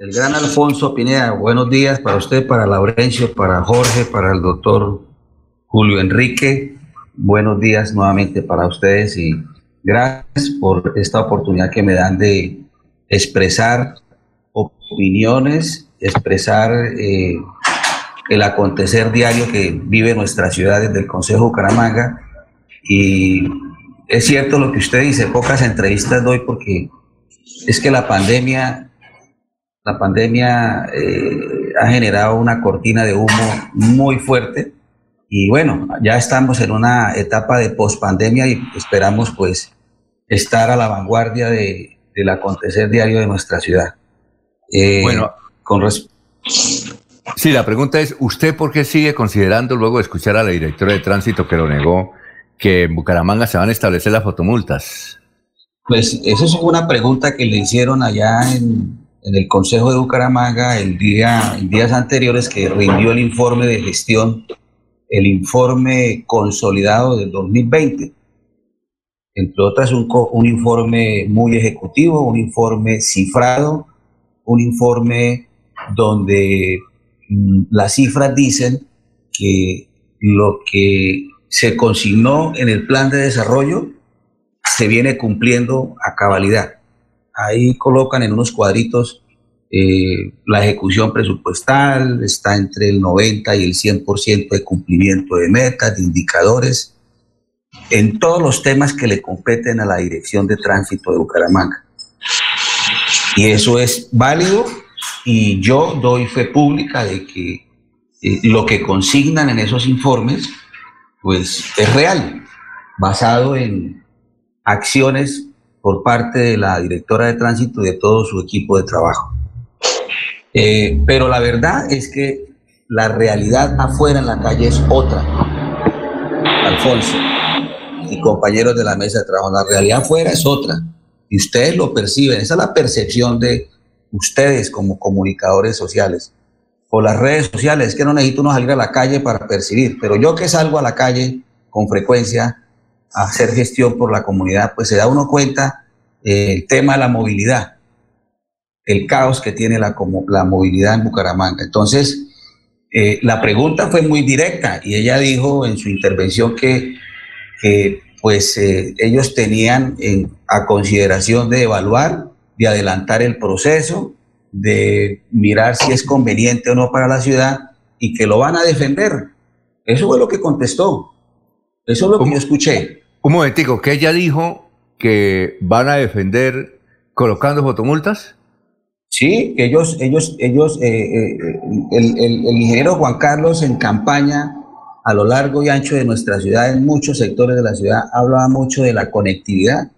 El gran Alfonso Pineda, buenos días para usted, para Laurencio, para Jorge, para el doctor Julio Enrique. Buenos días nuevamente para ustedes y gracias por esta oportunidad que me dan de expresar opiniones, expresar eh, el acontecer diario que vive nuestra ciudad desde el Consejo Bucaramanga. Y es cierto lo que usted dice, pocas entrevistas doy porque es que la pandemia la pandemia eh, ha generado una cortina de humo muy fuerte y bueno, ya estamos en una etapa de pospandemia y esperamos pues estar a la vanguardia de, del acontecer diario de nuestra ciudad. Eh, bueno, con Sí, la pregunta es, ¿usted por qué sigue considerando, luego de escuchar a la directora de tránsito que lo negó, que en Bucaramanga se van a establecer las fotomultas? Pues esa es una pregunta que le hicieron allá en, en el Consejo de Bucaramanga el día, en días anteriores que rindió el informe de gestión, el informe consolidado del 2020. Entre otras, un, un informe muy ejecutivo, un informe cifrado, un informe donde mm, las cifras dicen que lo que se consignó en el plan de desarrollo se viene cumpliendo a cabalidad ahí colocan en unos cuadritos eh, la ejecución presupuestal, está entre el 90 y el 100% de cumplimiento de metas, de indicadores, en todos los temas que le competen a la Dirección de Tránsito de Bucaramanga. Y eso es válido y yo doy fe pública de que eh, lo que consignan en esos informes, pues es real, basado en acciones por parte de la directora de tránsito y de todo su equipo de trabajo. Eh, pero la verdad es que la realidad afuera en la calle es otra. Alfonso y compañeros de la mesa de trabajo, la realidad afuera es otra. Y ustedes lo perciben, esa es la percepción de ustedes como comunicadores sociales. O las redes sociales, es que no necesito uno salir a la calle para percibir, pero yo que salgo a la calle con frecuencia, hacer gestión por la comunidad, pues se da uno cuenta eh, el tema de la movilidad, el caos que tiene la, la movilidad en Bucaramanga. Entonces, eh, la pregunta fue muy directa y ella dijo en su intervención que, pues eh, ellos tenían en, a consideración de evaluar, de adelantar el proceso, de mirar si es conveniente o no para la ciudad y que lo van a defender. Eso fue lo que contestó. Eso es lo que yo escuché. Un momentico, que ella dijo que van a defender colocando fotomultas. Sí, ellos, ellos, ellos, eh, eh, el, el, ingeniero Juan Carlos en campaña a lo largo y ancho de nuestra ciudad, en muchos sectores de la ciudad, hablaba mucho de la conectividad,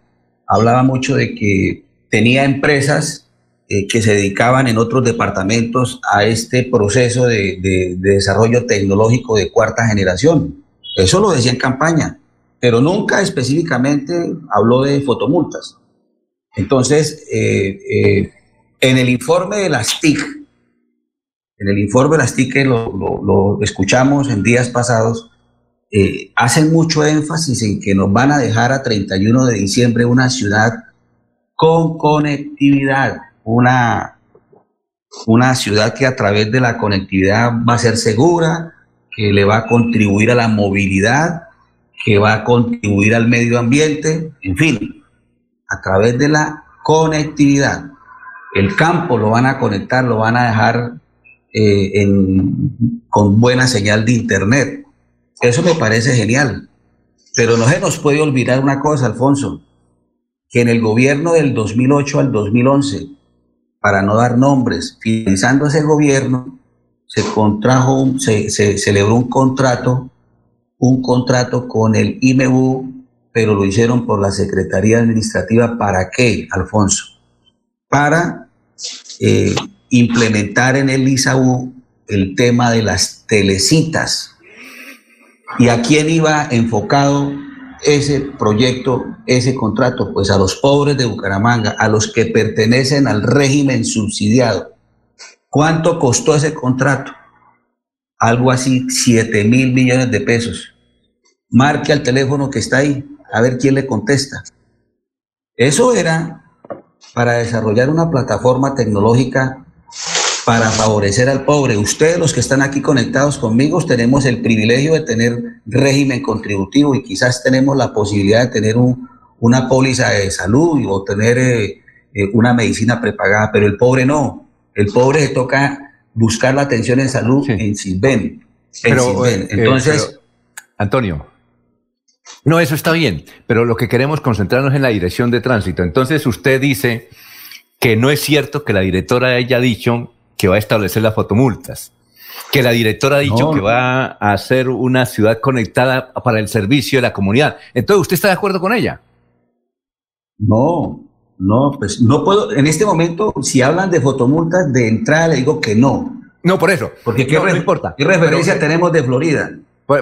hablaba mucho de que tenía empresas eh, que se dedicaban en otros departamentos a este proceso de, de desarrollo tecnológico de cuarta generación. Eso lo decía en campaña pero nunca específicamente habló de fotomultas. Entonces, eh, eh, en el informe de las TIC, en el informe de las TIC que lo, escuchamos en días pasados, eh, hacen mucho énfasis en que nos van a dejar a 31 de diciembre una ciudad con conectividad, una, una ciudad que a través de la conectividad va a ser segura, que le va a contribuir a la movilidad, que va a contribuir al medio ambiente, en fin, a través de la conectividad. El campo lo van a conectar, lo van a dejar eh, con buena señal de internet. Eso me parece genial. Pero no se nos puede olvidar una cosa, Alfonso, que en el gobierno del 2008 al 2011, para no dar nombres, finalizando ese gobierno, se contrajo, se, se celebró un contrato un contrato con el IMU, pero lo hicieron por la Secretaría Administrativa. ¿Para qué, Alfonso? Para eh, implementar en el ISAU el tema de las telecitas. ¿Y a quién iba enfocado ese proyecto, ese contrato? Pues a los pobres de Bucaramanga, a los que pertenecen al régimen subsidiado. ¿Cuánto costó ese contrato? Algo así, 7 mil millones de pesos marque al teléfono que está ahí, a ver quién le contesta. Eso era para desarrollar una plataforma tecnológica para favorecer al pobre. Ustedes, los que están aquí conectados conmigo, tenemos el privilegio de tener régimen contributivo y quizás tenemos la posibilidad de tener una póliza de salud o tener eh, eh, una medicina prepagada, pero el pobre no. El pobre le toca buscar la atención en salud en. Pero, eh, Entonces, Antonio, no, eso está bien, pero lo que queremos concentrarnos en la dirección de tránsito. Entonces usted dice que no es cierto que la directora haya dicho que va a establecer las fotomultas, que la directora ha dicho que va a hacer una ciudad conectada para el servicio de la comunidad. Entonces, ¿usted está de acuerdo con ella? No, no, pues no puedo, en este momento, si hablan de fotomultas, de entrada le digo que no. No, por eso. Porque ¿qué, importa. ¿qué referencia tenemos de Florida?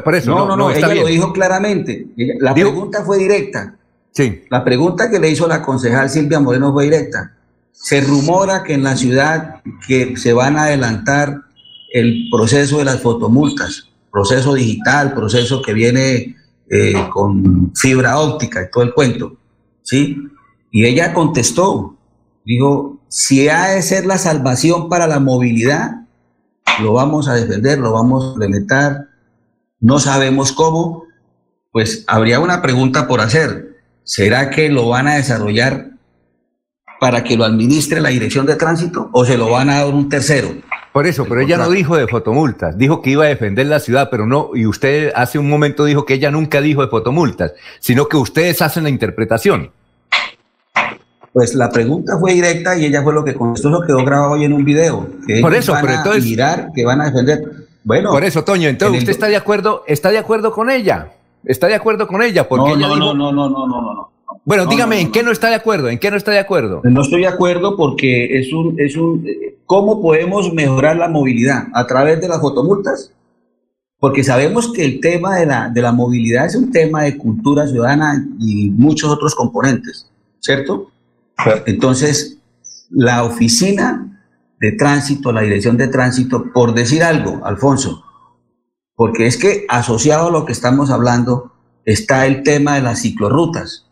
Por, eso. No, no, no, ella lo dijo claramente. La pregunta fue directa. Sí. La pregunta que le hizo la concejal Silvia Moreno fue directa. Se rumora que en la ciudad que se van a adelantar el proceso de las fotomultas, proceso digital, proceso que viene eh, con fibra óptica y todo el cuento, ¿sí? Y ella contestó, dijo, si ha de ser la salvación para la movilidad, lo vamos a defender, lo vamos a implementar, no sabemos cómo, pues habría una pregunta por hacer. ¿Será que lo van a desarrollar para que lo administre la dirección de tránsito o se lo van a dar un tercero. Por eso, pero ella no dijo de fotomultas, dijo que iba a defender la ciudad, pero no, y usted hace un momento dijo que ella nunca dijo de fotomultas, sino que ustedes hacen la interpretación. Pues la pregunta fue directa y ella fue lo que contestó, lo quedó grabado hoy en un video. Que Por eso, pero entonces. Mirar que van a defender. Bueno. Por eso, Toño, entonces usted está de acuerdo, está de acuerdo con ella. Está de acuerdo con ella, porque no, no, no, no, no, no, no. Bueno, dígame, ¿en qué no está de acuerdo? ¿En qué no está de acuerdo? No estoy de acuerdo porque es un, es un, ¿cómo podemos mejorar la movilidad? ¿A través de las fotomultas? Porque sabemos que el tema de la, de la movilidad es un tema de cultura ciudadana y muchos otros componentes, ¿cierto? Entonces, la oficina de tránsito, la dirección de tránsito, por decir algo, Alfonso, porque es que asociado a lo que estamos hablando está el tema de las ciclorrutas.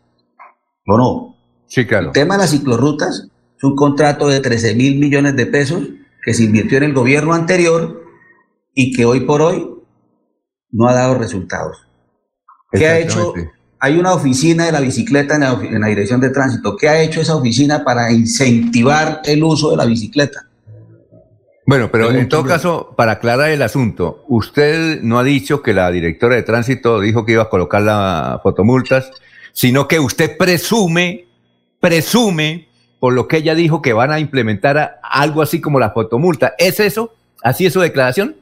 ¿O no? Sí, claro. El tema de las ciclorrutas es un contrato de 13 mil millones de pesos que se invirtió en el gobierno anterior y que hoy por hoy no ha dado resultados. ¿Qué ha hecho? Hay una oficina de la bicicleta en la, dirección de tránsito. ¿Qué ha hecho esa oficina para incentivar el uso de la bicicleta? Bueno, pero en todo caso, para aclarar el asunto, usted no ha dicho que la directora de tránsito dijo que iba a colocar las fotomultas sino que usted presume, presume, por lo que ella dijo, que van a implementar algo así como la fotomulta. ¿Es eso? ¿Así es su declaración?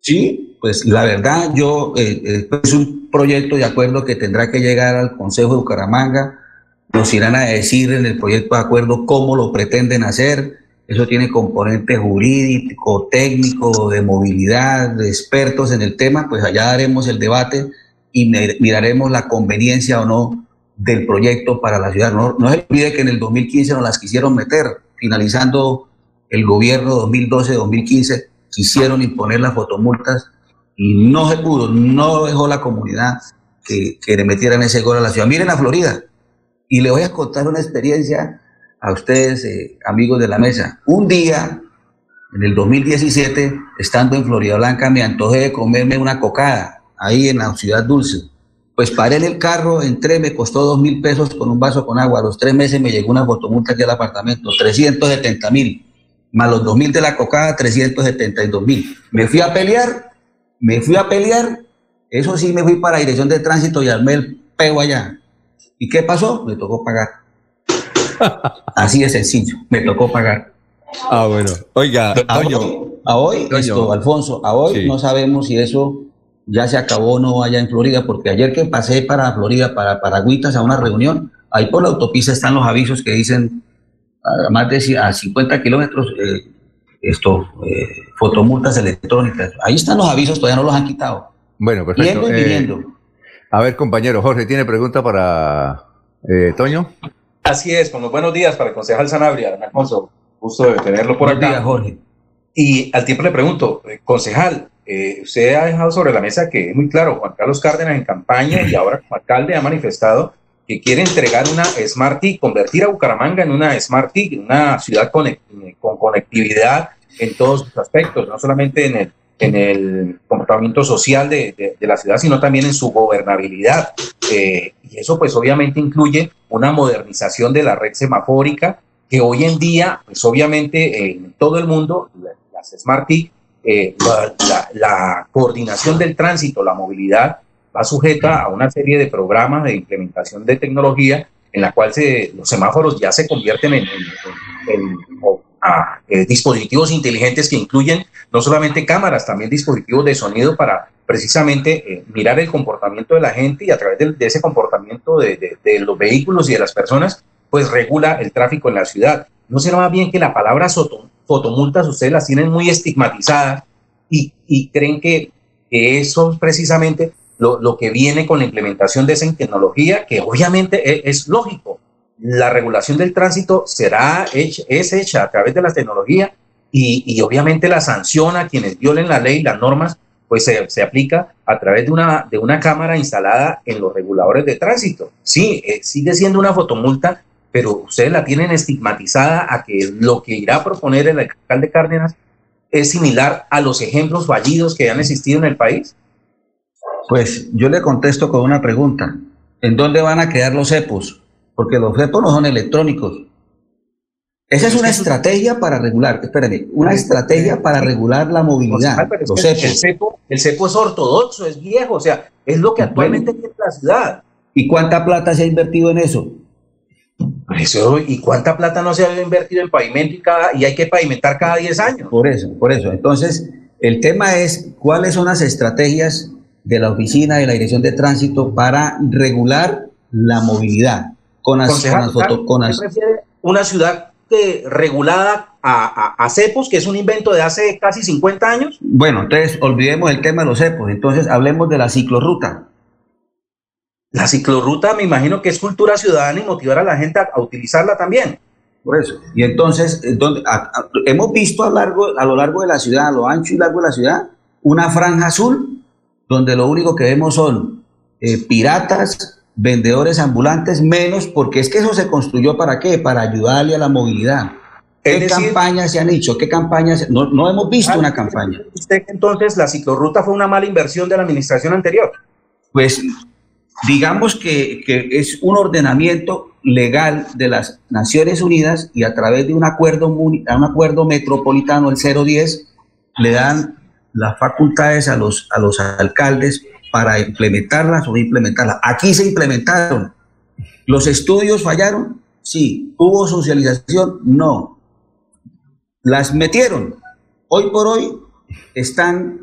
Sí, pues la verdad, yo, eh, eh, es un proyecto de acuerdo que tendrá que llegar al Consejo de Bucaramanga. Nos irán a decir en el proyecto de acuerdo cómo lo pretenden hacer. Eso tiene componente jurídico, técnico, de movilidad, de expertos en el tema. Pues allá haremos el debate y miraremos la conveniencia o no del proyecto para la ciudad. No, no se olvide que en el 2015 nos las quisieron meter, finalizando el gobierno 2012-2015, quisieron imponer las fotomultas y no se pudo, no dejó la comunidad que, que le metieran ese gol a la ciudad. Miren a Florida, y le voy a contar una experiencia a ustedes, eh, amigos de la mesa. Un día, en el 2017, estando en Florida Blanca, me antojé de comerme una cocada ahí en la ciudad dulce. Pues paré en el carro, entré, me costó dos mil pesos con un vaso con agua. A los tres meses me llegó una fotomulta aquí al apartamento, 370 mil. Más los dos mil de la cocada, 372 mil. Me fui a pelear, me fui a pelear. Eso sí, me fui para la dirección de tránsito y armé el pego allá. ¿Y qué pasó? Me tocó pagar. Así de sencillo, me tocó pagar. Ah, bueno. Oiga, a hoy, a hoy esto, Alfonso, a hoy no sabemos si eso ya se acabó no allá en Florida, porque ayer que pasé para Florida, para Paragüitas, a una reunión, ahí por la autopista están los avisos que dicen a más de a 50 kilómetros, eh, esto, eh, fotomultas electrónicas. Ahí están los avisos, todavía no los han quitado. Bueno, perfecto. Eh, a ver, compañero, Jorge, ¿tiene pregunta para Toño? Así es, con los buenos días para el concejal Sanabria, Alfonso. Gusto de tenerlo por acá. Jorge. Y al tiempo le pregunto, concejal, eh, usted ha dejado sobre la mesa que es muy claro, Juan Carlos Cárdenas en campaña y ahora como alcalde ha manifestado que quiere entregar una Smart T, convertir a Bucaramanga en una Smart T, una ciudad con, con conectividad en todos sus aspectos, no solamente en el, en el comportamiento social de, la ciudad, sino también en su gobernabilidad. Eh, y eso pues obviamente incluye una modernización de la red semafórica, que hoy en día, pues obviamente en todo el mundo, las Smart eh, la, coordinación del tránsito, la movilidad, va sujeta a una serie de programas de implementación de tecnología en la cual se, los semáforos ya se convierten en, eh, dispositivos inteligentes que incluyen no solamente cámaras, también dispositivos de sonido para precisamente eh, mirar el comportamiento de la gente y a través de, ese comportamiento de, de, los vehículos y de las personas, pues regula el tráfico en la ciudad. ¿No será más bien que la palabra fotomultas ustedes las tienen muy estigmatizadas y, y creen que, que eso precisamente lo, lo, que viene con la implementación de esa tecnología, que obviamente e, es, lógico. La regulación del tránsito será hecha, es hecha a través de la tecnología y, y, obviamente la sanción a quienes violen la ley, las normas, pues se, se, aplica a través de una, de una cámara instalada en los reguladores de tránsito. Sí, eh, sigue siendo una fotomulta, pero ustedes la tienen estigmatizada a que lo que irá a proponer el alcalde Cárdenas es similar a los ejemplos fallidos que han existido en el país. Pues yo le contesto con una pregunta. ¿En dónde van a quedar los cepos? Porque los cepos no son electrónicos. Esa es una estrategia para regular, espérame, una estrategia para regular la movilidad. El, cepo, el cepo es ortodoxo, es viejo, o sea, es lo que actualmente tiene la ciudad. ¿Y cuánta plata se ha invertido en eso? Eso, ¿Y cuánta plata no se ha invertido en pavimento y, cada, y hay que pavimentar cada 10 años? Por eso, por eso. Entonces, el tema es cuáles son las estrategias de la Oficina de la Dirección de Tránsito para regular la movilidad. Con las, con una ciudad que, regulada a, a, cepos, que es un invento de hace casi 50 años? Bueno, entonces olvidemos el tema de los cepos, entonces hablemos de la ciclorruta. La ciclorruta me imagino que es cultura ciudadana y motivar a la gente a, utilizarla también. Por eso. Y entonces, donde, hemos visto a, largo, a lo largo de la ciudad, a lo ancho y largo de la ciudad, una franja azul donde lo único que vemos son eh, piratas, vendedores ambulantes, menos porque es que eso se construyó para qué? Para ayudarle a la movilidad. ¿Qué campañas se han hecho? ¿Qué campañas? No, no hemos visto ah, una campaña. ¿Usted entonces la ciclorruta fue una mala inversión de la administración anterior? Pues digamos que, que, es un ordenamiento legal de las Naciones Unidas y a través de un acuerdo, un acuerdo metropolitano, el 010, le dan las facultades a los, a los alcaldes para implementarlas o implementarlas. Aquí se implementaron. ¿Los estudios fallaron? Sí. ¿Hubo socialización? No. Las metieron. Hoy por hoy están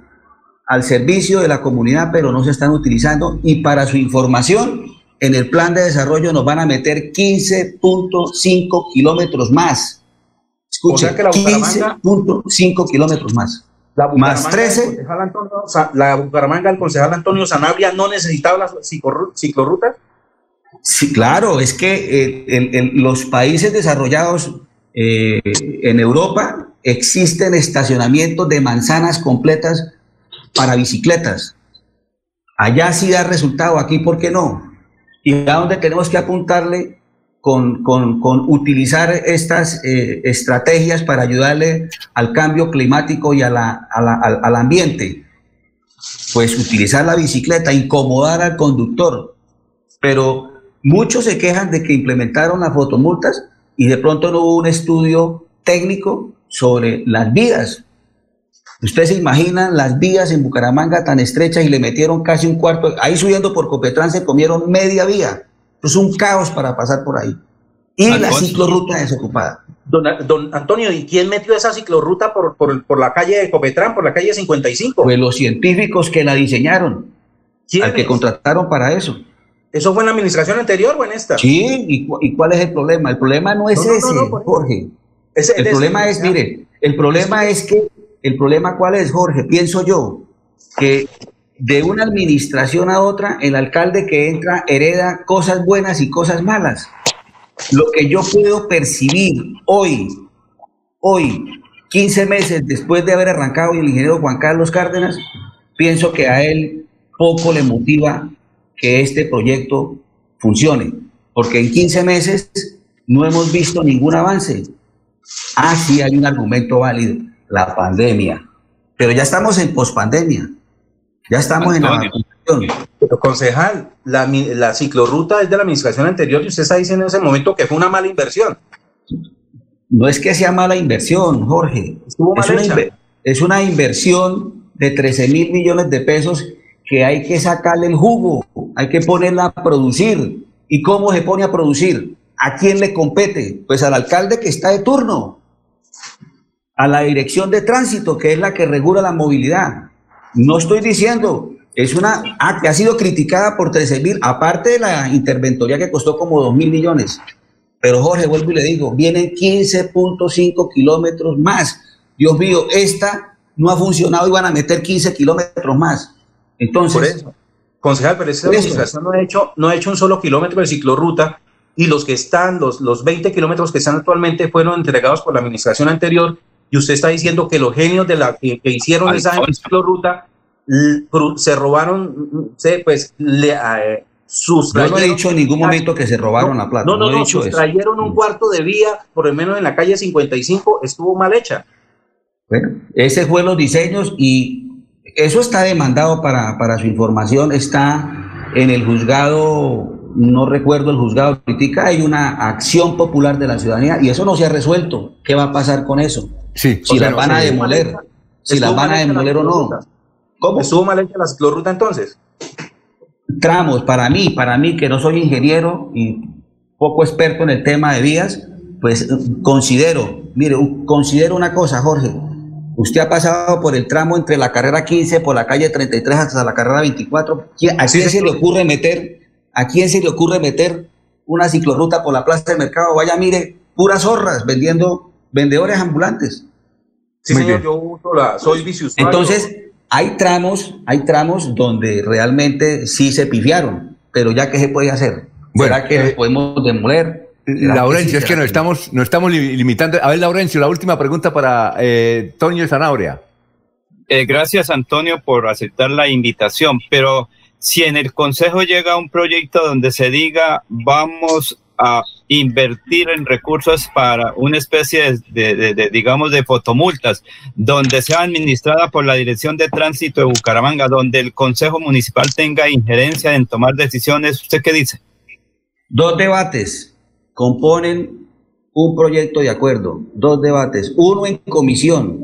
al servicio de la comunidad, pero no se están utilizando. Y para su información, en el plan de desarrollo nos van a meter 15.5 kilómetros más. Escucha, 15.5 kilómetros más. La más 13. la Bucaramanga, el concejal Antonio Sanabria, no necesitaba la ciclorruta. Sí, claro, es que en, eh, los países desarrollados eh, en Europa existen estacionamientos de manzanas completas para bicicletas. Allá sí da resultado, aquí ¿por qué no? Y a donde tenemos que apuntarle con, utilizar estas eh, estrategias para ayudarle al cambio climático y a la, al, ambiente. Pues utilizar la bicicleta, incomodar al conductor. Pero muchos se quejan de que implementaron las fotomultas y de pronto no hubo un estudio técnico sobre las vías. Ustedes se imaginan las vías en Bucaramanga tan estrechas y le metieron casi un cuarto, ahí subiendo por Copetrán se comieron media vía. Es un caos para pasar por ahí. Y la ciclorruta desocupada. Don, don, Antonio, ¿y quién metió esa ciclorruta por, por, por, la calle de Copetrán, por la calle 55? Pues los científicos que la diseñaron, al que contrataron para eso. ¿Eso fue en la administración anterior o en esta? Sí, ¿y, cuál es el problema? El problema no es ese, Jorge. el problema es, mire, el problema es que, el problema cuál es, Jorge, pienso yo, que de una administración a otra, el alcalde que entra hereda cosas buenas y cosas malas. Lo que yo puedo percibir hoy, hoy, 15 meses después de haber arrancado el ingeniero Juan Carlos Cárdenas, pienso que a él poco le motiva que este proyecto funcione, porque en 15 meses no hemos visto ningún avance. Ah, sí, hay un argumento válido. la pandemia. Pero ya estamos en pospandemia. Ya estamos en la vacunación. Pero concejal, la, la ciclorruta es de la administración anterior y usted está diciendo en ese momento que fue una mala inversión. No es que sea mala inversión, Jorge. Estuvo es, una es una inversión de 13 mil millones de pesos que hay que sacarle el jugo, hay que ponerla a producir. ¿Y cómo se pone a producir? ¿A quién le compete? Pues al alcalde que está de turno, a la dirección de tránsito, que es la que regula la movilidad. No estoy diciendo, es una ah, que ha sido criticada por 13 mil, aparte de la interventoría que costó como 2 mil millones. Pero Jorge, vuelvo y le digo, vienen 15.5 kilómetros más. Dios mío, esta no ha funcionado y van a meter 15 kilómetros más. Entonces. Por eso. Concejal, pero esa administración no ha, hecho, no ha hecho un solo kilómetro de ciclorruta y los que están, los, los 20 kilómetros que están actualmente fueron entregados por la administración anterior y usted está diciendo que los genios de la que, hicieron esa ciclorruta se robaron, se, pues, le, eh, yo no he dicho en ningún momento que se robaron la plata. No, no, no, sustrayeron un cuarto de vía, por lo menos en la calle 55, estuvo mal hecha. Bueno, ese fue los diseños y eso está demandado para, para su información, está en el juzgado, no recuerdo el juzgado crítica, hay una acción popular de la ciudadanía y eso no se ha resuelto. ¿Qué va a pasar con eso? Sí, si la van a demoler, si la van a demoler o no. ¿Cómo? ¿Estuvo mal hecha la ciclorruta entonces? tramos, para mí, para mí que no soy ingeniero y poco experto en el tema de vías, pues considero, mire, considero una cosa, Jorge. Usted ha pasado por el tramo entre la carrera 15, por la calle 33 hasta la carrera 24. ¿A quién se le ocurre meter, a quién se le ocurre meter una ciclorruta por la plaza del mercado? Vaya, mire, puras zorras vendiendo vendedores ambulantes. Sí, señor, yo uso la, soy vicioso. Entonces, hay tramos, hay tramos donde realmente sí se pifiaron, pero ya que se puede hacer, bueno, ¿será que eh, podemos demoler? Laurencio, es que nos estamos, nos estamos limitando. A ver, Laurencio, la última pregunta para eh, Toño Zanabria. Eh, gracias, Antonio, por aceptar la invitación, pero si en el Consejo llega un proyecto donde se diga vamos a invertir en recursos para una especie de, digamos, de fotomultas, donde sea administrada por la Dirección de Tránsito de Bucaramanga, donde el Consejo Municipal tenga injerencia en tomar decisiones. ¿Usted qué dice? Dos debates componen un proyecto de acuerdo, dos debates, uno en comisión.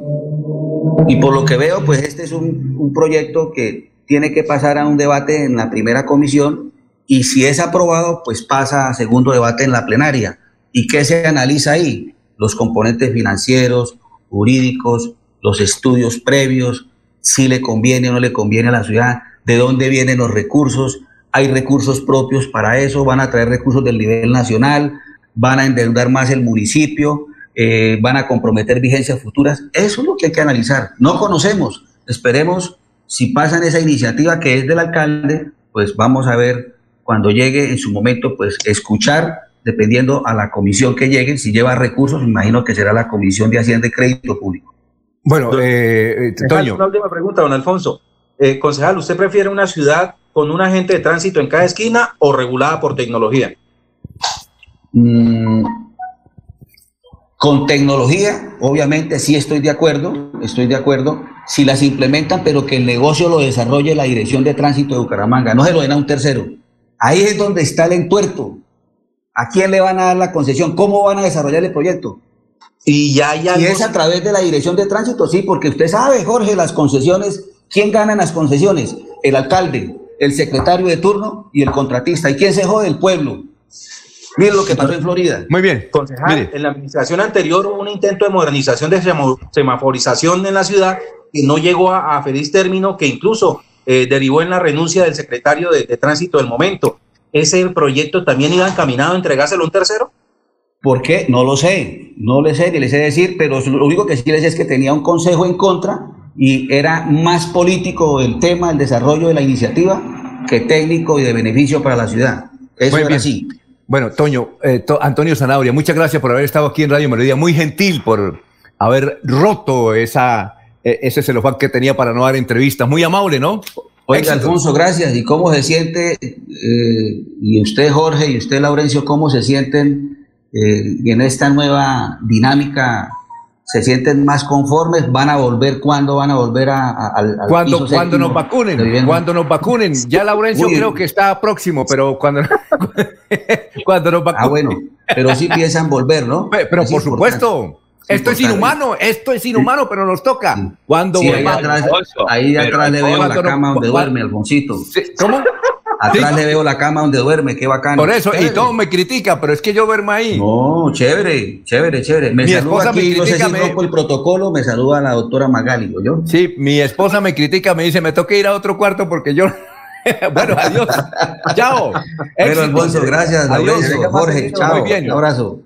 Y por lo que veo, pues este es un, un proyecto que tiene que pasar a un debate en la primera comisión y si es aprobado, pues pasa a segundo debate en la plenaria. ¿Y qué se analiza ahí? Los componentes financieros, jurídicos, los estudios previos, si le conviene o no le conviene a la ciudad, de dónde vienen los recursos, hay recursos propios para eso, van a traer recursos del nivel nacional, van a endeudar más el municipio, eh, van a comprometer vigencias futuras. Eso es lo que hay que analizar. No conocemos. Esperemos, si pasan esa iniciativa que es del alcalde, pues vamos a ver cuando llegue en su momento, pues escuchar, dependiendo a la comisión que llegue, si lleva recursos, imagino que será la Comisión de Hacienda y Crédito Público. Bueno, eh, Toño. Una última pregunta, don Alfonso. Eh, concejal, ¿usted prefiere una ciudad con un agente de tránsito en cada esquina o regulada por tecnología? Mm, con tecnología, obviamente sí estoy de acuerdo, estoy de acuerdo, si las implementan, pero que el negocio lo desarrolle la Dirección de Tránsito de Bucaramanga, no se lo den a un tercero. Ahí es donde está el entuerto. ¿A quién le van a dar la concesión? ¿Cómo van a desarrollar el proyecto? Y ya, ya. Y es a través de la dirección de tránsito, sí, porque usted sabe, Jorge, las concesiones, ¿quién gana en las concesiones? El alcalde, el secretario de turno y el contratista. ¿Y quién se jode? El pueblo. Miren lo que pasó en Florida. Muy bien. Concejal, en la administración anterior hubo un intento de modernización de semaforización en la ciudad que no llegó a feliz término, que incluso eh, derivó en la renuncia del secretario de, tránsito del momento. ¿Ese proyecto también iba encaminado a entregárselo a un tercero? ¿Por qué? No lo sé, no le sé ni le sé decir, pero lo único que sí les sé es que tenía un consejo en contra y era más político el tema, el desarrollo de la iniciativa, que técnico y de beneficio para la ciudad. Eso era así. Bueno, Toño, eh, Antonio Zanabria, muchas gracias por haber estado aquí en Radio Melodía, muy gentil por haber roto esa e, ese celofán que tenía para no dar entrevistas. Muy amable, ¿no? Oiga, Alfonso, gracias. ¿Y cómo se siente, eh, y usted, Jorge, y usted, Laurencio, cómo se sienten eh, en esta nueva dinámica se sienten más conformes, van a volver, ¿cuándo van a volver a, al cuando, cuando nos vacunen, cuando nos vacunen, ya Laurencio creo que está próximo, pero cuando, cuando nos vacunen. Ah, bueno, pero sí piensan volver, ¿no? Pero, por supuesto. Esto es inhumano, esto es inhumano, pero nos toca. Cuando ahí atrás, ahí atrás le veo la cama donde duerme Alfoncito. ¿Cómo? Atrás le veo la cama donde duerme, qué bacano. Por eso, y todo me critica, pero es que yo duermo ahí. No, chévere, chévere, chévere. Me saluda aquí, no sé si me... el protocolo, me saluda la doctora Magali, ¿yo? Sí, mi esposa me critica, me dice, me toca ir a otro cuarto porque yo... bueno, adiós. Chao. Pero Alfonso, gracias. Adiós. Jorge, chao. Muy bien. Un abrazo.